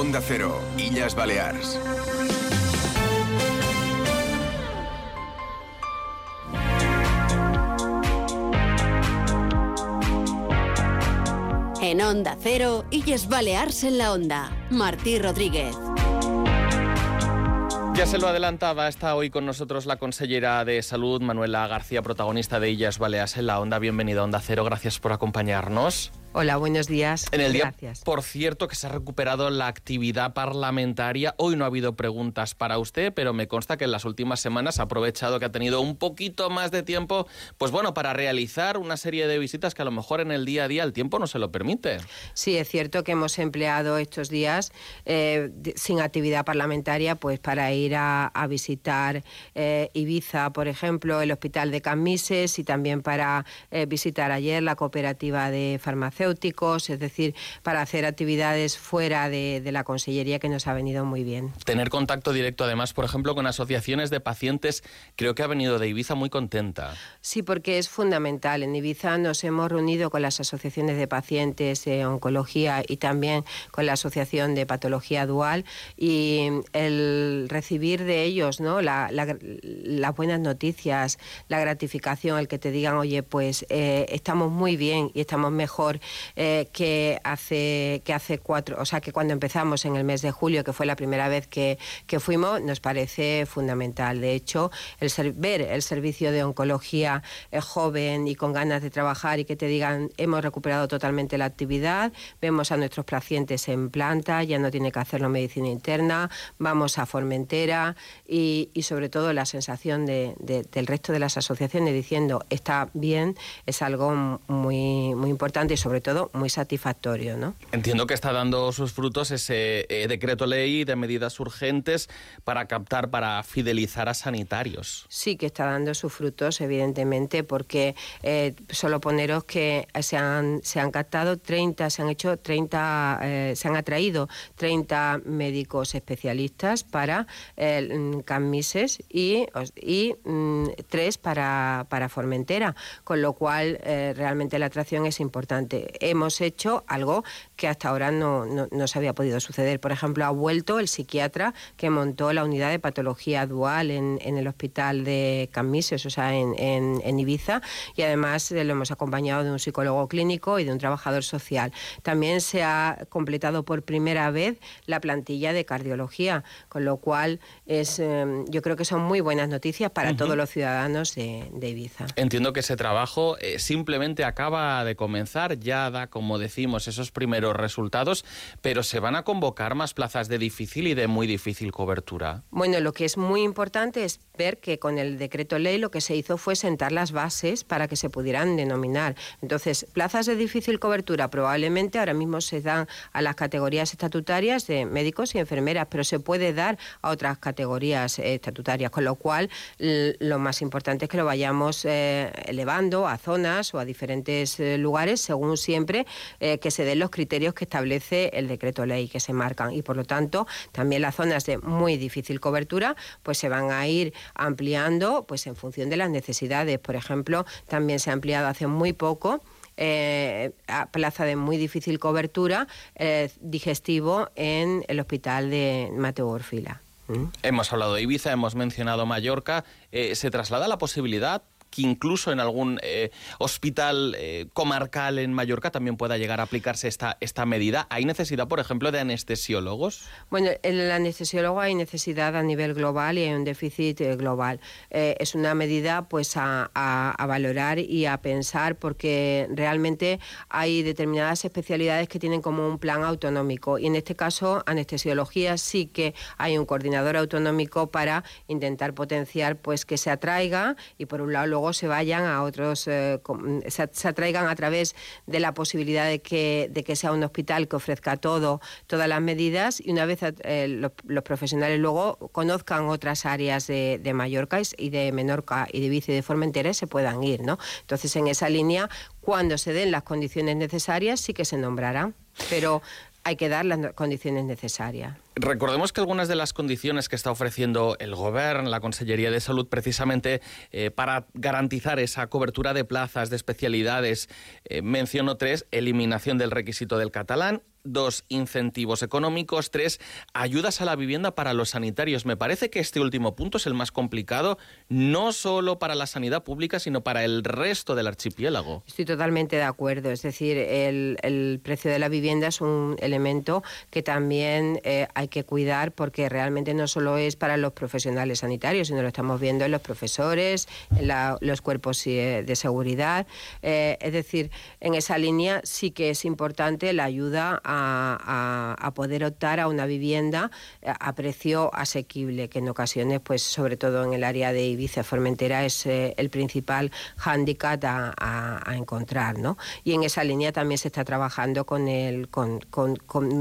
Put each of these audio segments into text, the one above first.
Onda Cero, Illas Balears. En Onda Cero, Illes Balears en la Onda. Martí Rodríguez. Ya se lo adelantaba, está hoy con nosotros la consellera de Salud, Manuela García, protagonista de Illas Baleas en la Onda. Bienvenida a Onda Cero, gracias por acompañarnos. Hola, buenos días. En el día, Gracias. por cierto, que se ha recuperado la actividad parlamentaria. Hoy no ha habido preguntas para usted, pero me consta que en las últimas semanas ha aprovechado que ha tenido un poquito más de tiempo, pues bueno, para realizar una serie de visitas que a lo mejor en el día a día el tiempo no se lo permite. Sí, es cierto que hemos empleado estos días eh, sin actividad parlamentaria pues para ir a, a visitar eh, Ibiza, por ejemplo, el Hospital de Camises y también para eh, visitar ayer la cooperativa de farmacéuticos, es decir, para hacer actividades fuera de, de la consellería que nos ha venido muy bien. Tener contacto directo, además, por ejemplo, con asociaciones de pacientes, creo que ha venido de Ibiza muy contenta. Sí, porque es fundamental. En Ibiza nos hemos reunido con las asociaciones de pacientes de oncología y también con la Asociación de Patología Dual y el recibir de ellos ¿no? La- la- las buenas noticias, la gratificación, el que te digan, oye, pues eh, estamos muy bien y estamos mejor eh, que, hace, que hace cuatro, o sea, que cuando empezamos en el mes de julio, que fue la primera vez que, que fuimos, nos parece fundamental. De hecho, el ser- ver el servicio de oncología eh, joven y con ganas de trabajar y que te digan hemos recuperado totalmente la actividad, vemos a nuestros pacientes en planta, ya no tiene que hacerlo medicina interna, vamos a Formentera y, y sobre todo la sensación de- de- del resto de las asociaciones diciendo está bien es algo muy, muy importante y sobre todo muy satisfactorio. ¿no? Entiendo que está dando sus frutos ese eh, decreto ley de medidas urgentes para captar, para fidelizar a sanitarios. Sí que está dando sus frutos, evidentemente, porque eh, solo poneros que se han, se han captado 30, se han hecho 30, eh, se han atraído 30 médicos especialistas para el Camises y, y mm, tres para, para Formentera, con lo cual eh, realmente la atracción es importante. Hemos hecho algo que hasta ahora no, no, no se había podido suceder. Por ejemplo, ha vuelto el psiquiatra que montó la unidad de patología dual en, en el hospital de Camises, o sea, en, en- en Ibiza, y además eh, lo hemos acompañado de un psicólogo clínico y de un trabajador social. También se ha completado por primera vez la plantilla de cardiología, con lo cual es, eh, yo creo que son muy buenas noticias para todos los ciudadanos de, de Ibiza. Entiendo que ese trabajo eh, simplemente acaba de comenzar, ya como decimos, esos primeros resultados, pero se van a convocar más plazas de difícil y de muy difícil cobertura. Bueno, lo que es muy importante es ver que con el decreto ley lo que se hizo fue sentar las bases para que se pudieran denominar. Entonces, plazas de difícil cobertura probablemente ahora mismo se dan a las categorías estatutarias de médicos y enfermeras, pero se puede dar a otras categorías eh, estatutarias, con lo cual lo más importante es que lo vayamos eh, elevando a zonas o a diferentes eh, lugares según siempre que se den los criterios que establece el decreto ley que se marcan y por lo tanto también las zonas de muy difícil cobertura pues se van a ir ampliando pues en función de las necesidades por ejemplo también se ha ampliado hace muy poco eh, a plaza de muy difícil cobertura eh, digestivo en el hospital de Mateo Orfila. Hemos hablado de Ibiza, hemos mencionado Mallorca. Eh, ¿Se traslada la posibilidad que incluso en algún eh, hospital eh, comarcal en Mallorca también pueda llegar a aplicarse esta, esta medida? ¿Hay necesidad, por ejemplo, de anestesiólogos? Bueno, en el anestesiólogo hay necesidad a nivel global y hay un déficit eh, global. Es una medida pues a, a- a valorar y a pensar porque realmente hay determinadas especialidades que tienen como un plan autonómico y en este caso anestesiología sí que hay un coordinador autonómico para intentar potenciar pues que se atraiga y por un lado luego se vayan a otros eh, se, atraigan a través de la posibilidad de que, de que sea un hospital que ofrezca todo, todas las medidas y una vez eh, los, los profesionales luego conozcan otras áreas de, de Mallorca y de Menorca y de Ibiza y de Formentera se puedan ir, ¿no? Entonces en esa línea, cuando se den las condiciones necesarias, sí que se nombrará, pero hay que dar las condiciones necesarias. Recordemos que algunas de las condiciones que está ofreciendo el Gobierno, la Consellería de Salud, precisamente eh, para garantizar esa cobertura de plazas, de especialidades, eh, menciono tres, eliminación del requisito del catalán, dos, incentivos económicos, tres, ayudas a la vivienda para los sanitarios. Me parece que este último punto es el más complicado, no solo para la sanidad pública, sino para el resto del archipiélago. Estoy totalmente de acuerdo. Es decir, el, precio de la vivienda es un elemento que también eh, hay que cuidar porque realmente no solo es para los profesionales sanitarios, sino lo estamos viendo en los profesores, en los cuerpos eh, de seguridad. Eh, es decir, en esa línea sí que es importante la ayuda poder optar a una vivienda eh, a precio asequible, que en ocasiones, pues sobre todo en el área de Ibiza Formentera, es eh, el principal hándicap a, encontrar. ¿no? Y en esa línea también se está trabajando con, el, con,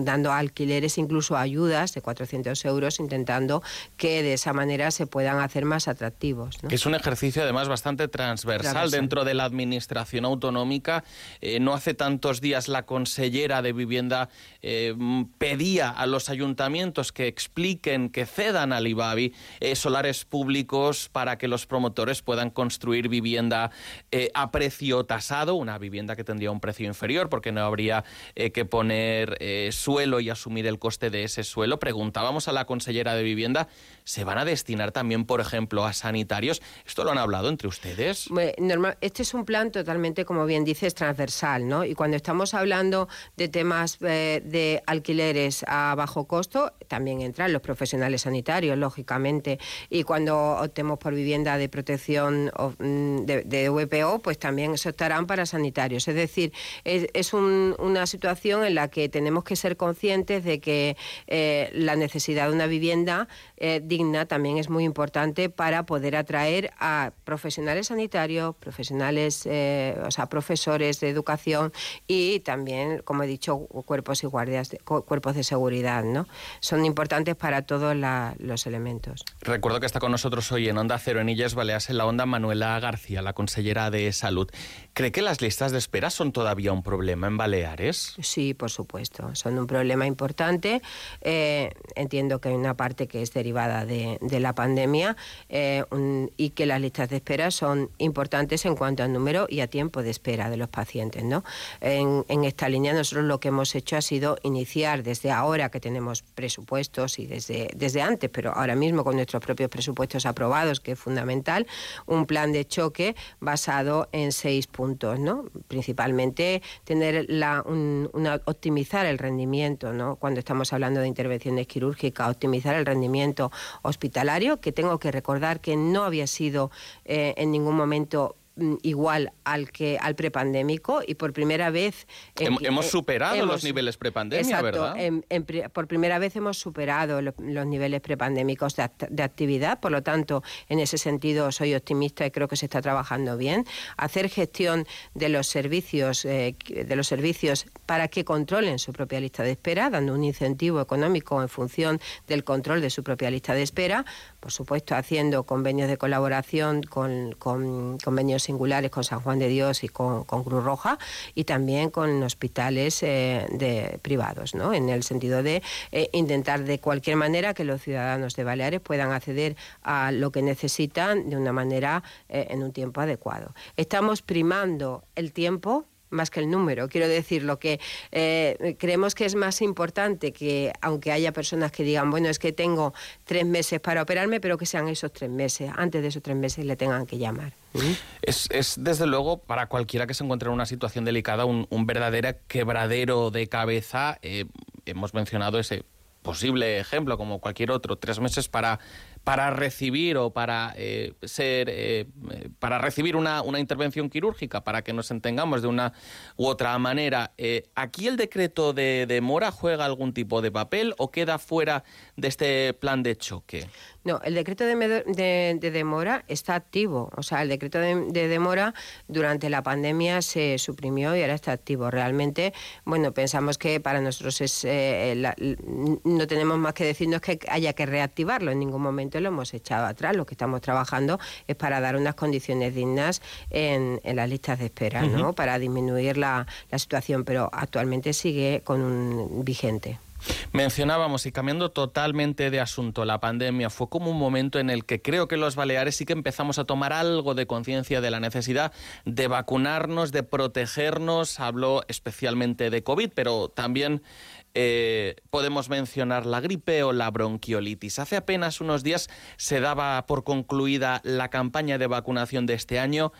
dando alquileres, incluso ayudas de 400 euros, intentando que de esa manera se puedan hacer más atractivos. Es un ejercicio además bastante transversal, dentro de la administración autonómica. Eh, no hace tantos días la consellera de vivienda eh, pedía a los ayuntamientos que expliquen, que cedan al IBABI eh, solares públicos para que los promotores puedan construir vivienda eh, a precio tasado, una vivienda que tendría un precio inferior porque no habría que poner suelo y asumir el coste de ese suelo. Preguntábamos a la consellera de vivienda, ¿se van a destinar también, por ejemplo, a sanitarios? ¿Esto lo han hablado entre ustedes? Este es un plan totalmente, como bien dices, transversal, ¿no? Y cuando estamos hablando de temas eh, de alquileres a bajo costo, también entran los profesionales sanitarios, lógicamente. Y cuando optemos por vivienda de protección mm, de, VPO, pues también se optarán para sanitarios. Es decir, es, una situación en la que tenemos que ser conscientes de que eh, la necesidad de una vivienda eh, digna también es muy importante para poder atraer a profesionales sanitarios, profesionales, o sea, profesores de educación y también, como he dicho, y guardias, de, cuerpos de seguridad, ¿no? Son importantes para todos los elementos. Recuerdo que está con nosotros hoy en Onda Cero en Illes Baleas, en la Onda, Manuela García, la consellera de Salud. ¿Cree que las listas de espera son todavía un problema en Baleares? Sí, por supuesto, son un problema importante. Eh, entiendo que hay una parte que es derivada de, la pandemia eh, y que las listas de espera son importantes en cuanto al número y a tiempo de espera de los pacientes. ¿no? En, en esta línea nosotros lo que hemos hecho ha sido iniciar desde ahora que tenemos presupuestos y desde, desde antes, pero ahora mismo con nuestros propios presupuestos aprobados, que es fundamental, un plan de choque basado en seis puntos, ¿no? Principalmente tener la, una, optimizar el rendimiento, ¿no? Cuando estamos hablando de intervenciones quirúrgicas, optimizar el rendimiento hospitalario, que tengo que recordar que no había sido eh, en ningún momento igual al que al prepandémico y por primera vez hemos superado los niveles prepandemia, ¿verdad? por primera vez hemos superado los niveles prepandémicos de, actividad, por lo tanto, en ese sentido soy optimista y creo que se está trabajando bien. Hacer gestión de los servicios eh, de los servicios para que controlen su propia lista de espera, dando un incentivo económico en función del control de su propia lista de espera, por supuesto haciendo convenios de colaboración con, con convenios singulares con San Juan de Dios y con, Cruz Roja y también con hospitales eh, de, privados, ¿no? en el sentido de eh, intentar de cualquier manera que los ciudadanos de Baleares puedan acceder a lo que necesitan de una manera eh, en un tiempo adecuado. Estamos primando el tiempo más que el número. Quiero decir, lo que eh, creemos que es más importante que, aunque haya personas que digan, bueno, es que tengo tres meses para operarme, pero que sean esos tres meses. Antes de esos tres meses le tengan que llamar. ¿Mm? Es, desde luego, para cualquiera que se encuentre en una situación delicada, un, verdadero quebradero de cabeza. Eh, hemos mencionado ese posible ejemplo, como cualquier otro, tres meses para para recibir o para eh, ser eh, para recibir una, una, intervención quirúrgica para que nos entendamos de una u otra manera eh, aquí el decreto de demora juega algún tipo de papel o queda fuera de este plan de choque no, el decreto de, demora está activo. O sea, el decreto de, demora durante la pandemia se suprimió y ahora está activo. Realmente, bueno, pensamos que para nosotros es eh, no tenemos más que decirnos que haya que reactivarlo. En ningún momento lo hemos echado atrás. Lo que estamos trabajando es para dar unas condiciones dignas en, las listas de espera, ¿no? Para disminuir la, la situación, pero actualmente sigue con un vigente. Me Mencionábamos, y cambiando totalmente de asunto, la pandemia fue como un momento en el que creo que los Baleares sí que empezamos a tomar algo de conciencia de la necesidad de vacunarnos, de protegernos. Hablo especialmente de COVID, pero también eh, podemos mencionar la gripe o la bronquiolitis. Hace apenas unos días se daba por concluida la campaña de vacunación de este año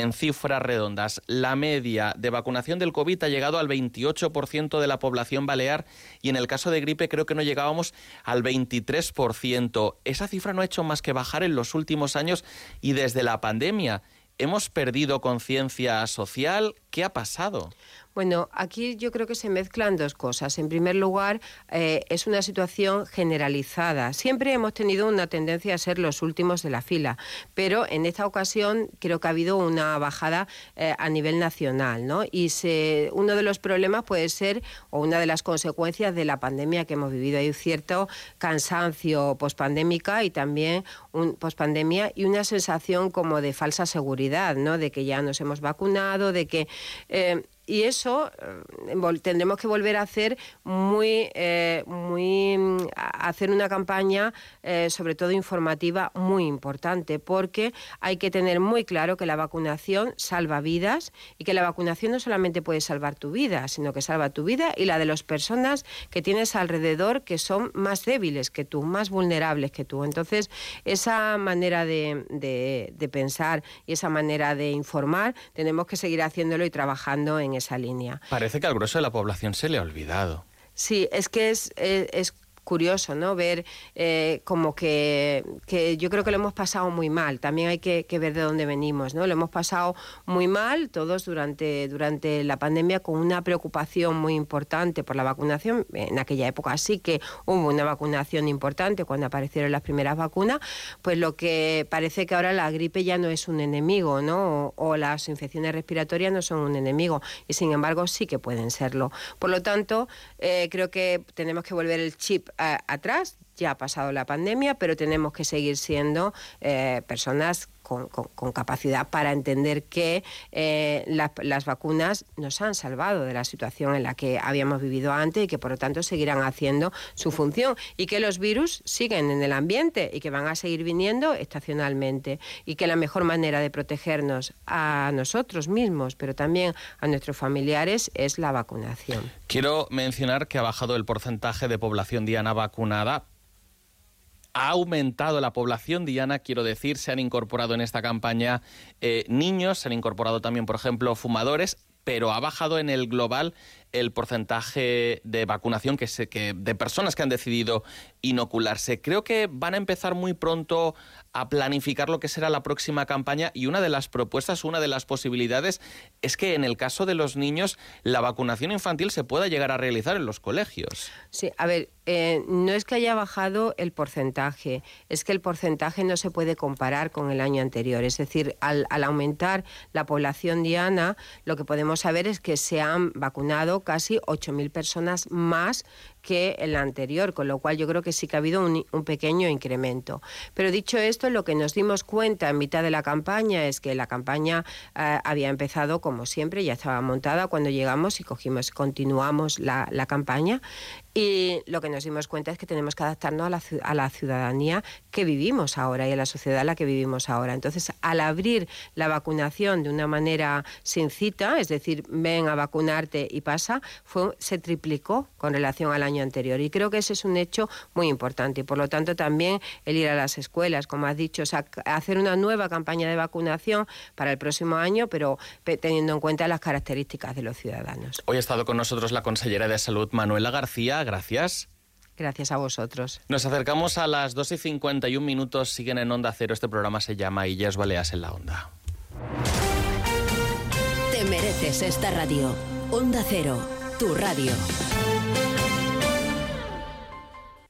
en cifras redondas, la media de vacunación del COVID ha llegado al 28% de la población balear y en el caso de gripe creo que no llegábamos al 23%. Esa cifra no ha hecho más que bajar en los últimos años y desde la pandemia. ¿Hemos perdido conciencia social? ¿Qué ha pasado? Bueno, aquí yo creo que se mezclan dos cosas. En primer lugar, eh, es una situación generalizada. Siempre hemos tenido una tendencia a ser los últimos de la fila, pero en esta ocasión creo que ha habido una bajada eh, a nivel nacional, ¿no? Y uno de los problemas puede ser, o una de las consecuencias de la pandemia que hemos vivido, hay un cierto cansancio pospandémica y también un pospandemia y una sensación como de falsa seguridad, ¿no? De que ya nos hemos vacunado, de que eh, y eso eh, tendremos que volver a hacer muy, eh, muy hacer una campaña eh, sobre todo informativa muy importante porque hay que tener muy claro que la vacunación salva vidas y que la vacunación no solamente puede salvar tu vida sino que salva tu vida y la de las personas que tienes alrededor que son más débiles que tú más vulnerables que tú. Entonces esa manera de, de pensar y esa manera de informar tenemos que seguir haciéndolo y trabajando en esa línea. Parece que al grueso de la población se le ha olvidado. Sí, es que es, es, es curioso, ¿no? Ver eh, como que, que, yo creo que lo hemos pasado muy mal. También hay que, ver de dónde venimos, ¿no? Lo hemos pasado muy mal todos durante, durante la pandemia con una preocupación muy importante por la vacunación. En aquella época sí que hubo una vacunación importante cuando aparecieron las primeras vacunas, pues lo que parece que ahora la gripe ya no es un enemigo, ¿no? O, las infecciones respiratorias no son un enemigo y sin embargo sí que pueden serlo. Por lo tanto, eh, creo que tenemos que volver el chip atrás, ya ha pasado la pandemia, pero tenemos que seguir siendo eh, personas con, capacidad para entender que eh, las vacunas nos han salvado de la situación en la que habíamos vivido antes y que por lo tanto seguirán haciendo su función y que los virus siguen en el ambiente y que van a seguir viniendo estacionalmente y que la mejor manera de protegernos a nosotros mismos, pero también a nuestros familiares, es la vacunación. Quiero mencionar que ha bajado el porcentaje de población diana vacunada, ha aumentado la población diana, quiero decir, se han incorporado en esta campaña eh, niños, se han incorporado también, por ejemplo, fumadores, pero ha bajado en el global el porcentaje de vacunación que, se, que de personas que han decidido inocularse. Creo que van a empezar muy pronto a planificar lo que será la próxima campaña y una de las propuestas, una de las posibilidades es que en el caso de los niños la vacunación infantil se pueda llegar a realizar en los colegios. Sí, a ver, eh, no es que haya bajado el porcentaje, es que el porcentaje no se puede comparar con el año anterior. Es decir, al, al aumentar la población diana, lo que podemos saber es que se han vacunado casi 8.000 personas más que el anterior, con lo cual yo creo que sí que ha habido un, pequeño incremento. Pero dicho esto, lo que nos dimos cuenta en mitad de la campaña es que la campaña eh, había empezado como siempre, ya estaba montada cuando llegamos y cogimos, continuamos la, campaña y lo que nos dimos cuenta es que tenemos que adaptarnos a la, a la, ciudadanía que vivimos ahora y a la sociedad en la que vivimos ahora. Entonces, al abrir la vacunación de una manera sin cita, es decir, ven a vacunarte y pasa, se triplicó con relación al año anterior. Y creo que ese es un hecho muy importante. Y por lo tanto, también el ir a las escuelas, como has dicho, hacer una nueva campaña de vacunación para el próximo año, pero teniendo en cuenta las características de los ciudadanos. Hoy ha estado con nosotros la consellera de Salud, Manuela García gracias. Gracias a vosotros. Nos acercamos a las 2 y 51 minutos. Siguen en Onda Cero. Este programa se llama Illas Baleas en la Onda. Te mereces esta radio. Onda Cero, tu radio.